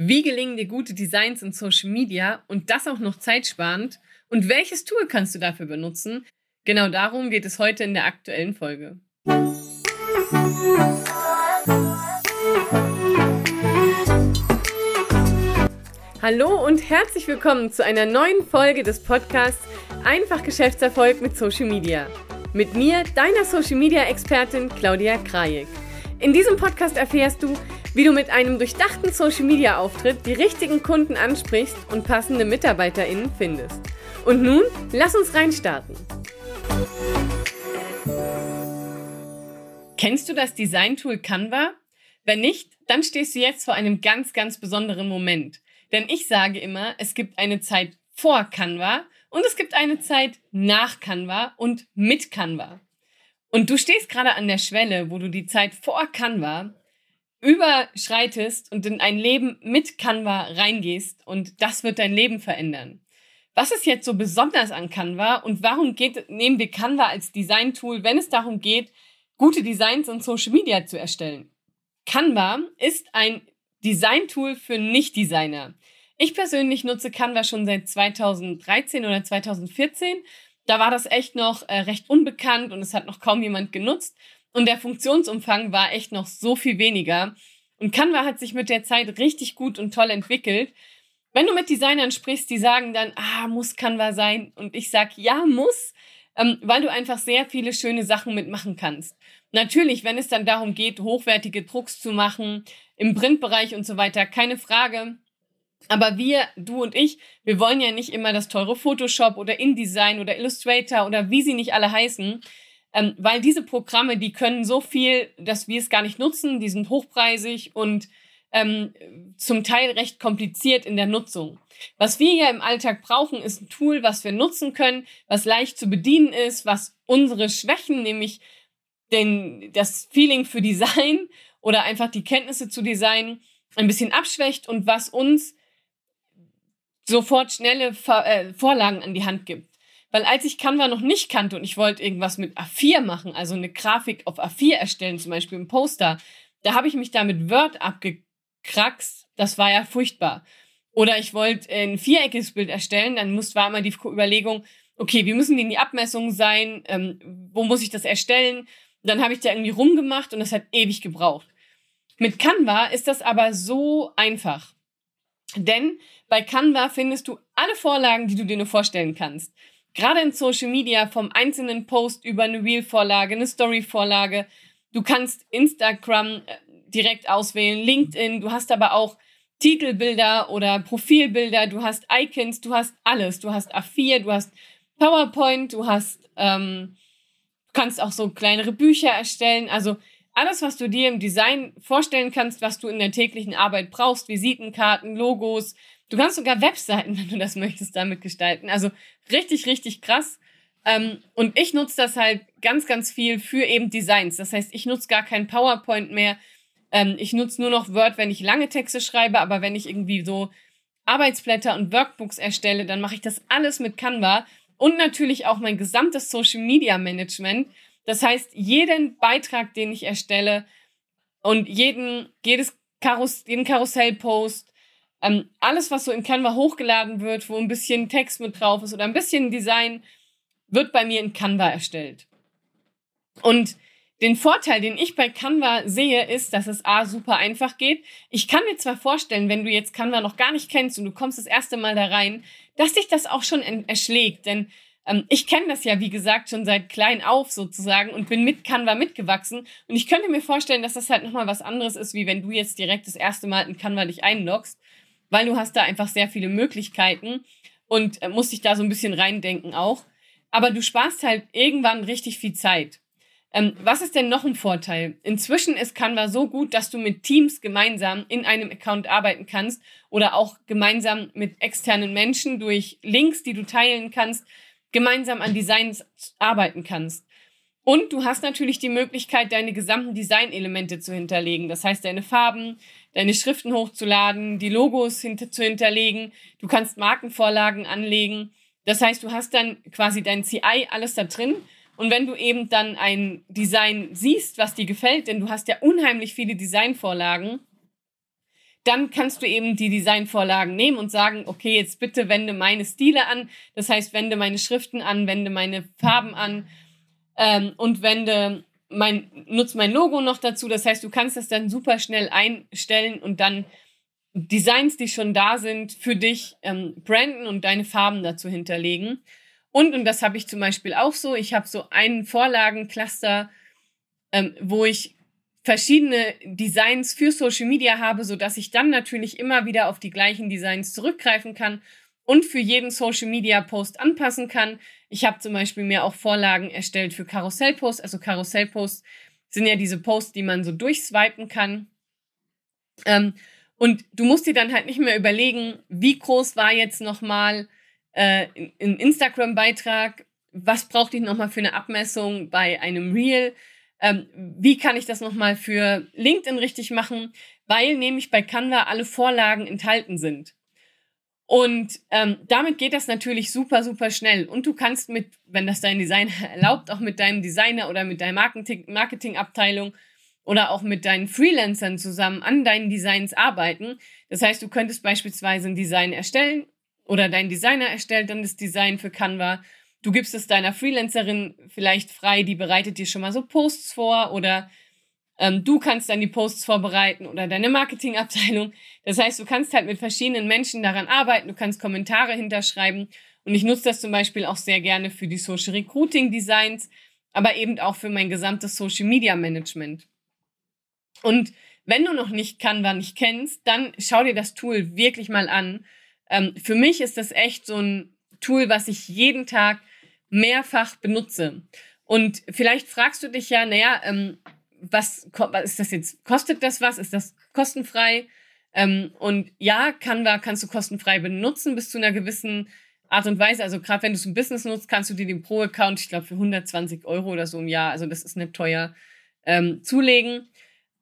Wie gelingen dir gute Designs in Social Media und das auch noch zeitsparend? Und welches Tool kannst du dafür benutzen? Genau darum geht es heute in der aktuellen Folge. Hallo und herzlich willkommen zu einer neuen Folge des Podcasts Einfach Geschäftserfolg mit Social Media. Mit mir, deiner Social Media Expertin Claudia Krajek. In diesem Podcast erfährst du, wie du mit einem durchdachten Social Media Auftritt die richtigen Kunden ansprichst und passende MitarbeiterInnen findest. Und nun, lass uns reinstarten. Kennst du das Design-Tool Canva? Wenn nicht, dann stehst du jetzt vor einem ganz, ganz besonderen Moment. Denn ich sage immer, es gibt eine Zeit vor Canva und es gibt eine Zeit nach Canva und mit Canva. Und du stehst gerade an der Schwelle, wo du die Zeit vor Canva überschreitest und in ein Leben mit Canva reingehst und das wird dein Leben verändern. Was ist jetzt so besonders an Canva und warum geht, nehmen wir Canva als Design-Tool, wenn es darum geht, gute Designs und Social Media zu erstellen? Canva ist ein Design-Tool für Nicht-Designer. Ich persönlich nutze Canva schon seit 2013 oder 2014 da war das echt noch äh, recht unbekannt und es hat noch kaum jemand genutzt. Und der Funktionsumfang war echt noch so viel weniger. Und Canva hat sich mit der Zeit richtig gut und toll entwickelt. Wenn du mit Designern sprichst, die sagen dann, ah, muss Canva sein. Und ich sag, ja, muss, ähm, weil du einfach sehr viele schöne Sachen mitmachen kannst. Natürlich, wenn es dann darum geht, hochwertige Drucks zu machen, im Printbereich und so weiter, keine Frage. Aber wir, du und ich, wir wollen ja nicht immer das teure Photoshop oder InDesign oder Illustrator oder wie sie nicht alle heißen, ähm, weil diese Programme, die können so viel, dass wir es gar nicht nutzen, die sind hochpreisig und ähm, zum Teil recht kompliziert in der Nutzung. Was wir ja im Alltag brauchen, ist ein Tool, was wir nutzen können, was leicht zu bedienen ist, was unsere Schwächen, nämlich den, das Feeling für Design oder einfach die Kenntnisse zu Design ein bisschen abschwächt und was uns sofort schnelle Ver äh, Vorlagen an die Hand gibt. Weil als ich Canva noch nicht kannte und ich wollte irgendwas mit A4 machen, also eine Grafik auf A4 erstellen, zum Beispiel ein Poster, da habe ich mich da mit Word abgekraxt. Das war ja furchtbar. Oder ich wollte ein viereckiges Bild erstellen, dann muss, war immer die Überlegung, okay, wie müssen die in die Abmessungen sein? Ähm, wo muss ich das erstellen? Dann habe ich da irgendwie rumgemacht und das hat ewig gebraucht. Mit Canva ist das aber so einfach. Denn bei Canva findest du alle Vorlagen, die du dir nur vorstellen kannst. Gerade in Social Media vom einzelnen Post über eine Reel-Vorlage, eine Story-Vorlage. Du kannst Instagram äh, direkt auswählen, LinkedIn, du hast aber auch Titelbilder oder Profilbilder, du hast Icons, du hast alles. Du hast A4, du hast PowerPoint, du hast, ähm, kannst auch so kleinere Bücher erstellen. Also alles, was du dir im Design vorstellen kannst, was du in der täglichen Arbeit brauchst, Visitenkarten, Logos. Du kannst sogar Webseiten, wenn du das möchtest, damit gestalten. Also richtig, richtig krass. Ähm, und ich nutze das halt ganz, ganz viel für eben Designs. Das heißt, ich nutze gar kein PowerPoint mehr. Ähm, ich nutze nur noch Word, wenn ich lange Texte schreibe, aber wenn ich irgendwie so Arbeitsblätter und Workbooks erstelle, dann mache ich das alles mit Canva und natürlich auch mein gesamtes Social Media Management das heißt, jeden Beitrag, den ich erstelle und jeden, jedes Karus jeden Karussellpost, ähm, alles, was so in Canva hochgeladen wird, wo ein bisschen Text mit drauf ist oder ein bisschen Design, wird bei mir in Canva erstellt. Und den Vorteil, den ich bei Canva sehe, ist, dass es A super einfach geht. Ich kann mir zwar vorstellen, wenn du jetzt Canva noch gar nicht kennst und du kommst das erste Mal da rein, dass dich das auch schon erschlägt. Denn ähm, ich kenne das ja, wie gesagt, schon seit klein auf sozusagen und bin mit Canva mitgewachsen. Und ich könnte mir vorstellen, dass das halt nochmal was anderes ist, wie wenn du jetzt direkt das erste Mal in Canva dich einloggst, weil du hast da einfach sehr viele Möglichkeiten und äh, musst dich da so ein bisschen reindenken auch. Aber du sparst halt irgendwann richtig viel Zeit. Ähm, was ist denn noch ein Vorteil? Inzwischen ist Canva so gut, dass du mit Teams gemeinsam in einem Account arbeiten kannst oder auch gemeinsam mit externen Menschen durch Links, die du teilen kannst, gemeinsam an Designs arbeiten kannst. Und du hast natürlich die Möglichkeit, deine gesamten Designelemente zu hinterlegen. Das heißt, deine Farben, deine Schriften hochzuladen, die Logos hinter zu hinterlegen. Du kannst Markenvorlagen anlegen. Das heißt, du hast dann quasi dein CI alles da drin. Und wenn du eben dann ein Design siehst, was dir gefällt, denn du hast ja unheimlich viele Designvorlagen, dann kannst du eben die Designvorlagen nehmen und sagen, okay, jetzt bitte wende meine Stile an. Das heißt, wende meine Schriften an, wende meine Farben an ähm, und wende mein, nutze mein Logo noch dazu. Das heißt, du kannst das dann super schnell einstellen und dann Designs, die schon da sind, für dich ähm, branden und deine Farben dazu hinterlegen. Und, und das habe ich zum Beispiel auch so, ich habe so einen Vorlagencluster, ähm, wo ich verschiedene Designs für Social Media habe, so dass ich dann natürlich immer wieder auf die gleichen Designs zurückgreifen kann und für jeden Social Media Post anpassen kann. Ich habe zum Beispiel mir auch Vorlagen erstellt für Karussellposts. Also Karussellposts sind ja diese Posts, die man so durchswipen kann. Ähm, und du musst dir dann halt nicht mehr überlegen, wie groß war jetzt nochmal äh, ein Instagram-Beitrag, was brauchte ich nochmal für eine Abmessung bei einem Reel, ähm, wie kann ich das nochmal für LinkedIn richtig machen, weil nämlich bei Canva alle Vorlagen enthalten sind. Und ähm, damit geht das natürlich super, super schnell. Und du kannst mit, wenn das dein Designer erlaubt, auch mit deinem Designer oder mit deiner Marketing Marketingabteilung oder auch mit deinen Freelancern zusammen an deinen Designs arbeiten. Das heißt, du könntest beispielsweise ein Design erstellen oder dein Designer erstellt dann das Design für Canva Du gibst es deiner Freelancerin vielleicht frei, die bereitet dir schon mal so Posts vor oder ähm, du kannst dann die Posts vorbereiten oder deine Marketingabteilung. Das heißt, du kannst halt mit verschiedenen Menschen daran arbeiten, du kannst Kommentare hinterschreiben und ich nutze das zum Beispiel auch sehr gerne für die Social Recruiting Designs, aber eben auch für mein gesamtes Social Media Management. Und wenn du noch nicht Canva nicht kennst, dann schau dir das Tool wirklich mal an. Ähm, für mich ist das echt so ein Tool, was ich jeden Tag mehrfach benutze. Und vielleicht fragst du dich ja, naja, ähm, was, was ist das jetzt? Kostet das was? Ist das kostenfrei? Ähm, und ja, Canva kannst du kostenfrei benutzen bis zu einer gewissen Art und Weise. Also gerade wenn du es im Business nutzt, kannst du dir den Pro-Account, ich glaube, für 120 Euro oder so im Jahr, also das ist nicht teuer, ähm, zulegen.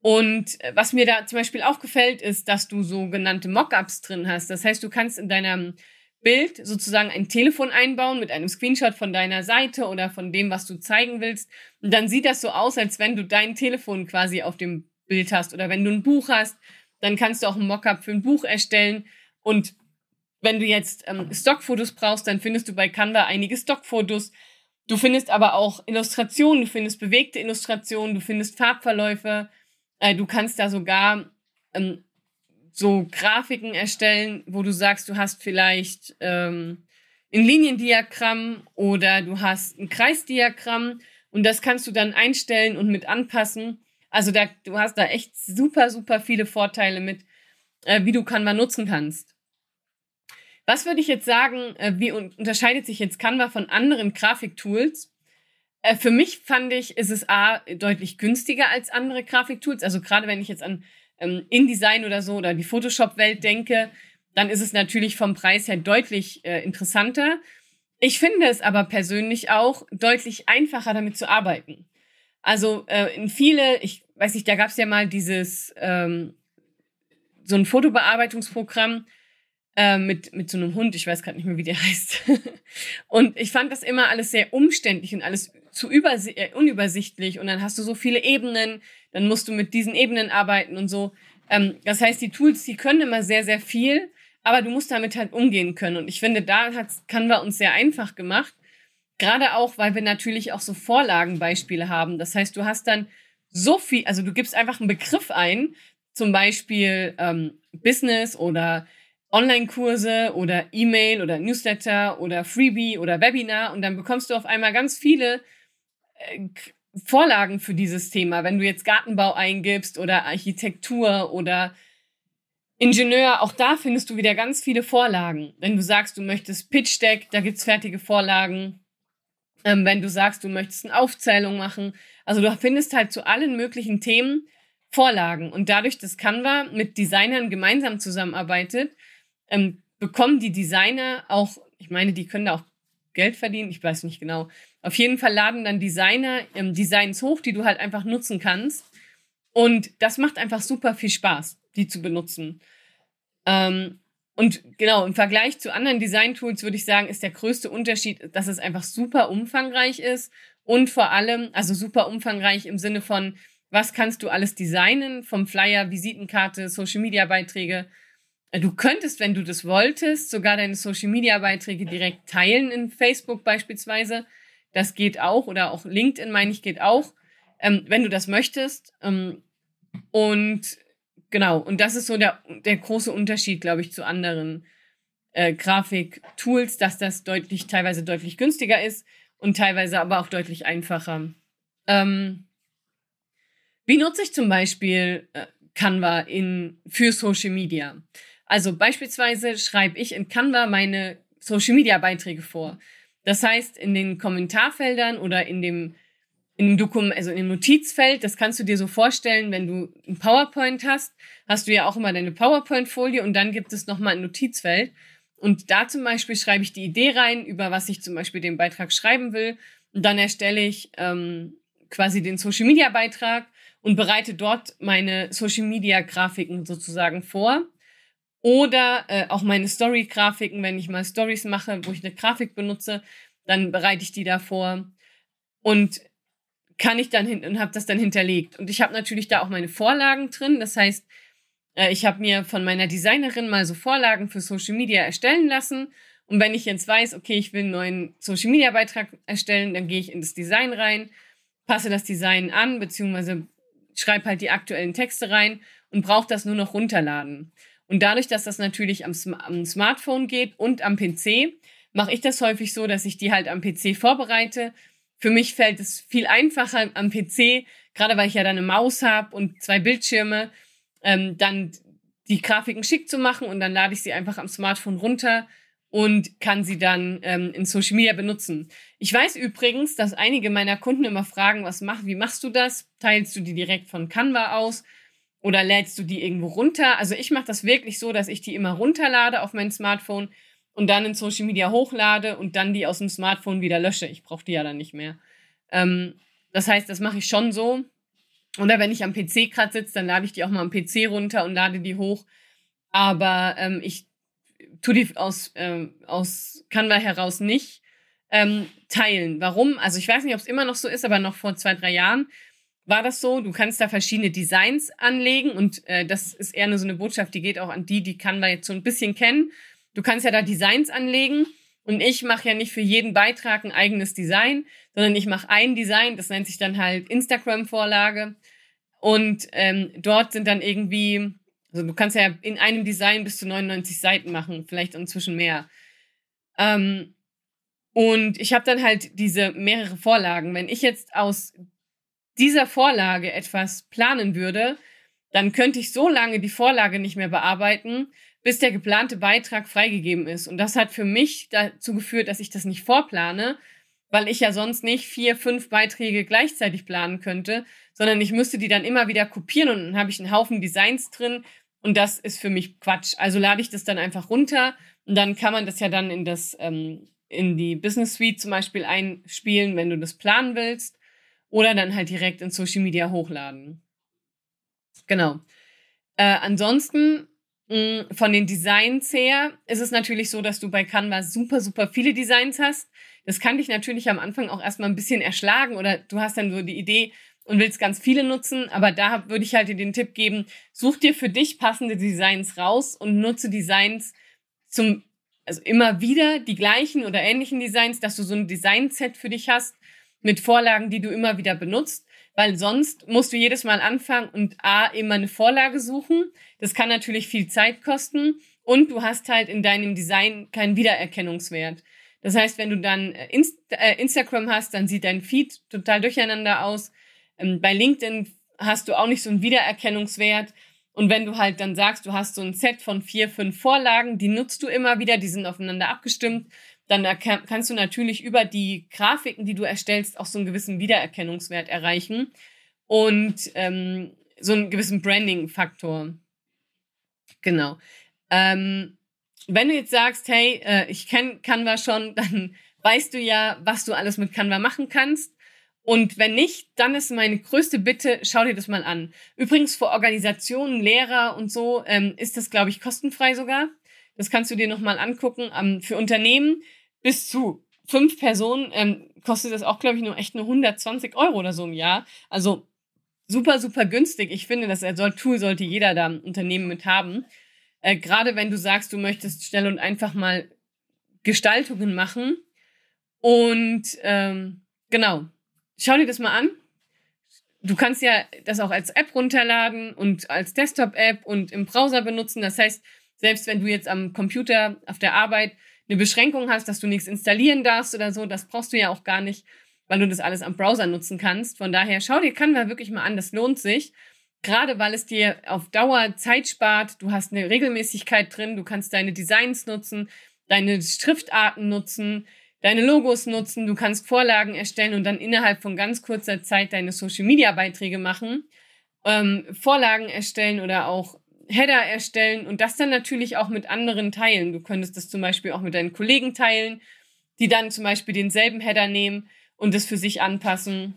Und äh, was mir da zum Beispiel auch gefällt, ist, dass du sogenannte Mockups drin hast. Das heißt, du kannst in deinem Bild sozusagen ein Telefon einbauen mit einem Screenshot von deiner Seite oder von dem, was du zeigen willst. Und dann sieht das so aus, als wenn du dein Telefon quasi auf dem Bild hast. Oder wenn du ein Buch hast, dann kannst du auch ein Mockup für ein Buch erstellen. Und wenn du jetzt ähm, Stockfotos brauchst, dann findest du bei Canva einige Stockfotos. Du findest aber auch Illustrationen, du findest bewegte Illustrationen, du findest Farbverläufe. Äh, du kannst da sogar ähm, so Grafiken erstellen, wo du sagst, du hast vielleicht ähm, ein Liniendiagramm oder du hast ein Kreisdiagramm und das kannst du dann einstellen und mit anpassen. Also da, du hast da echt super, super viele Vorteile mit, äh, wie du Canva nutzen kannst. Was würde ich jetzt sagen, äh, wie unterscheidet sich jetzt Canva von anderen Grafiktools? Äh, für mich fand ich, ist es A, deutlich günstiger als andere Grafiktools. Also gerade wenn ich jetzt an ähm, InDesign oder so oder die Photoshop-Welt denke, dann ist es natürlich vom Preis her deutlich äh, interessanter. Ich finde es aber persönlich auch deutlich einfacher, damit zu arbeiten. Also äh, in viele, ich weiß nicht, da gab es ja mal dieses ähm, so ein Fotobearbeitungsprogramm äh, mit mit so einem Hund, ich weiß gerade nicht mehr, wie der heißt. und ich fand das immer alles sehr umständlich und alles zu äh, unübersichtlich und dann hast du so viele Ebenen, dann musst du mit diesen Ebenen arbeiten und so. Ähm, das heißt, die Tools, die können immer sehr, sehr viel, aber du musst damit halt umgehen können. Und ich finde, da hat Canva uns sehr einfach gemacht. Gerade auch, weil wir natürlich auch so Vorlagenbeispiele haben. Das heißt, du hast dann so viel, also du gibst einfach einen Begriff ein, zum Beispiel ähm, Business oder Online-Kurse oder E-Mail oder Newsletter oder Freebie oder Webinar und dann bekommst du auf einmal ganz viele äh, Vorlagen für dieses Thema. Wenn du jetzt Gartenbau eingibst oder Architektur oder Ingenieur, auch da findest du wieder ganz viele Vorlagen. Wenn du sagst, du möchtest Pitch Deck, da gibt's fertige Vorlagen. Ähm, wenn du sagst, du möchtest eine Aufzählung machen. Also du findest halt zu allen möglichen Themen Vorlagen. Und dadurch, dass Canva mit Designern gemeinsam zusammenarbeitet, ähm, bekommen die Designer auch, ich meine, die können da auch Geld verdienen, ich weiß nicht genau, auf jeden Fall laden dann Designer ähm, Designs hoch, die du halt einfach nutzen kannst. Und das macht einfach super viel Spaß, die zu benutzen. Ähm, und genau, im Vergleich zu anderen Design-Tools würde ich sagen, ist der größte Unterschied, dass es einfach super umfangreich ist und vor allem, also super umfangreich im Sinne von, was kannst du alles designen, vom Flyer, Visitenkarte, Social-Media-Beiträge. Äh, du könntest, wenn du das wolltest, sogar deine Social-Media-Beiträge direkt teilen in Facebook beispielsweise. Das geht auch oder auch LinkedIn, meine ich, geht auch, ähm, wenn du das möchtest. Ähm, und genau, und das ist so der, der große Unterschied, glaube ich, zu anderen äh, Grafik-Tools, dass das deutlich, teilweise deutlich günstiger ist und teilweise aber auch deutlich einfacher. Ähm, wie nutze ich zum Beispiel äh, Canva in, für Social Media? Also beispielsweise schreibe ich in Canva meine Social Media Beiträge vor. Das heißt, in den Kommentarfeldern oder in dem, in dem Dokument, also in dem Notizfeld, das kannst du dir so vorstellen, wenn du ein PowerPoint hast, hast du ja auch immer deine PowerPoint-Folie und dann gibt es nochmal ein Notizfeld. Und da zum Beispiel schreibe ich die Idee rein, über was ich zum Beispiel den Beitrag schreiben will. Und dann erstelle ich ähm, quasi den Social Media Beitrag und bereite dort meine Social Media Grafiken sozusagen vor. Oder äh, auch meine Story-Grafiken, wenn ich mal Stories mache, wo ich eine Grafik benutze, dann bereite ich die da vor und kann ich dann hin und habe das dann hinterlegt. Und ich habe natürlich da auch meine Vorlagen drin. Das heißt, äh, ich habe mir von meiner Designerin mal so Vorlagen für Social Media erstellen lassen. Und wenn ich jetzt weiß, okay, ich will einen neuen Social Media Beitrag erstellen, dann gehe ich in das Design rein, passe das Design an, beziehungsweise schreibe halt die aktuellen Texte rein und brauche das nur noch runterladen. Und dadurch, dass das natürlich am, am Smartphone geht und am PC, mache ich das häufig so, dass ich die halt am PC vorbereite. Für mich fällt es viel einfacher am PC, gerade weil ich ja dann eine Maus habe und zwei Bildschirme, ähm, dann die Grafiken schick zu machen und dann lade ich sie einfach am Smartphone runter und kann sie dann ähm, in Social Media benutzen. Ich weiß übrigens, dass einige meiner Kunden immer fragen, was mach, wie machst du das? Teilst du die direkt von Canva aus oder lädst du die irgendwo runter? Also ich mache das wirklich so, dass ich die immer runterlade auf mein Smartphone und dann in Social Media hochlade und dann die aus dem Smartphone wieder lösche. Ich brauche die ja dann nicht mehr. Ähm, das heißt, das mache ich schon so. Oder wenn ich am PC gerade sitze, dann lade ich die auch mal am PC runter und lade die hoch. Aber ähm, ich tue die aus, ähm, aus Canva heraus nicht ähm, teilen. Warum? Also ich weiß nicht, ob es immer noch so ist, aber noch vor zwei, drei Jahren war das so. Du kannst da verschiedene Designs anlegen und äh, das ist eher eine, so eine Botschaft, die geht auch an die, die Canva jetzt so ein bisschen kennen. Du kannst ja da Designs anlegen und ich mache ja nicht für jeden Beitrag ein eigenes Design, sondern ich mache ein Design, das nennt sich dann halt Instagram-Vorlage. Und ähm, dort sind dann irgendwie, also du kannst ja in einem Design bis zu 99 Seiten machen, vielleicht inzwischen mehr. Ähm, und ich habe dann halt diese mehrere Vorlagen. Wenn ich jetzt aus dieser Vorlage etwas planen würde, dann könnte ich so lange die Vorlage nicht mehr bearbeiten, bis der geplante Beitrag freigegeben ist. Und das hat für mich dazu geführt, dass ich das nicht vorplane, weil ich ja sonst nicht vier, fünf Beiträge gleichzeitig planen könnte, sondern ich müsste die dann immer wieder kopieren und dann habe ich einen Haufen Designs drin und das ist für mich Quatsch. Also lade ich das dann einfach runter und dann kann man das ja dann in das ähm, in die Business Suite zum Beispiel einspielen, wenn du das planen willst, oder dann halt direkt in Social Media hochladen. Genau. Äh, ansonsten Mm, von den Designs her ist es natürlich so, dass du bei Canva super, super viele Designs hast. Das kann dich natürlich am Anfang auch erstmal ein bisschen erschlagen oder du hast dann so die Idee und willst ganz viele nutzen. Aber da würde ich halt dir den Tipp geben, such dir für dich passende Designs raus und nutze Designs zum, also immer wieder die gleichen oder ähnlichen Designs, dass du so ein Designset für dich hast mit Vorlagen, die du immer wieder benutzt weil sonst musst du jedes Mal anfangen und A, immer eine Vorlage suchen. Das kann natürlich viel Zeit kosten und du hast halt in deinem Design keinen Wiedererkennungswert. Das heißt, wenn du dann äh, Inst äh, Instagram hast, dann sieht dein Feed total durcheinander aus. Ähm, bei LinkedIn hast du auch nicht so einen Wiedererkennungswert. Und wenn du halt dann sagst, du hast so ein Set von vier, fünf Vorlagen, die nutzt du immer wieder, die sind aufeinander abgestimmt, dann kannst du natürlich über die Grafiken, die du erstellst, auch so einen gewissen Wiedererkennungswert erreichen und ähm, so einen gewissen Branding-Faktor. Genau. Ähm, wenn du jetzt sagst, hey, äh, ich kenne Canva schon, dann weißt du ja, was du alles mit Canva machen kannst. Und wenn nicht, dann ist meine größte Bitte, schau dir das mal an. Übrigens für Organisationen, Lehrer und so ähm, ist das, glaube ich, kostenfrei sogar. Das kannst du dir nochmal angucken. Ähm, für Unternehmen bis zu fünf Personen ähm, kostet das auch, glaube ich, nur echt nur 120 Euro oder so im Jahr. Also super, super günstig. Ich finde, das Tool sollte jeder da im Unternehmen mit haben. Äh, Gerade wenn du sagst, du möchtest schnell und einfach mal Gestaltungen machen. Und ähm, genau, schau dir das mal an. Du kannst ja das auch als App runterladen und als Desktop-App und im Browser benutzen. Das heißt, selbst wenn du jetzt am Computer auf der Arbeit eine Beschränkung hast, dass du nichts installieren darfst oder so, das brauchst du ja auch gar nicht, weil du das alles am Browser nutzen kannst. Von daher schau dir Canva wirklich mal an, das lohnt sich. Gerade weil es dir auf Dauer Zeit spart, du hast eine Regelmäßigkeit drin, du kannst deine Designs nutzen, deine Schriftarten nutzen, deine Logos nutzen, du kannst Vorlagen erstellen und dann innerhalb von ganz kurzer Zeit deine Social-Media-Beiträge machen, ähm, Vorlagen erstellen oder auch Header erstellen und das dann natürlich auch mit anderen teilen. Du könntest das zum Beispiel auch mit deinen Kollegen teilen, die dann zum Beispiel denselben Header nehmen und das für sich anpassen.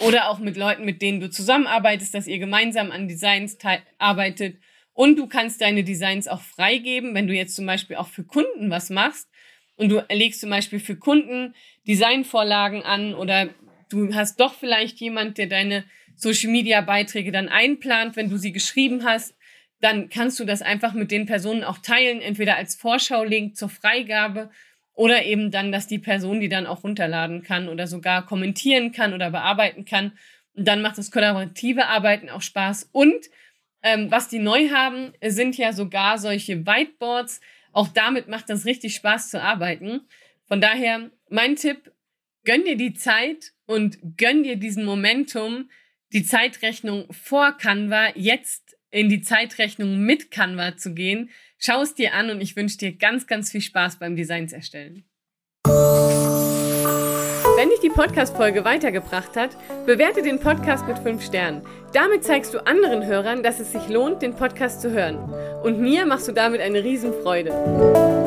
Oder auch mit Leuten, mit denen du zusammenarbeitest, dass ihr gemeinsam an Designs arbeitet. Und du kannst deine Designs auch freigeben, wenn du jetzt zum Beispiel auch für Kunden was machst und du legst zum Beispiel für Kunden Designvorlagen an oder du hast doch vielleicht jemand, der deine Social Media Beiträge dann einplant, wenn du sie geschrieben hast, dann kannst du das einfach mit den Personen auch teilen, entweder als Vorschau-Link zur Freigabe oder eben dann, dass die Person die dann auch runterladen kann oder sogar kommentieren kann oder bearbeiten kann. Und dann macht das kollaborative Arbeiten auch Spaß. Und ähm, was die neu haben, sind ja sogar solche Whiteboards. Auch damit macht das richtig Spaß zu arbeiten. Von daher, mein Tipp, gönn dir die Zeit und gönn dir diesen Momentum, die Zeitrechnung vor Canva jetzt in die Zeitrechnung mit Canva zu gehen. Schau es dir an und ich wünsche dir ganz, ganz viel Spaß beim Designs erstellen. Wenn dich die Podcast-Folge weitergebracht hat, bewerte den Podcast mit 5 Sternen. Damit zeigst du anderen Hörern, dass es sich lohnt, den Podcast zu hören. Und mir machst du damit eine Riesenfreude.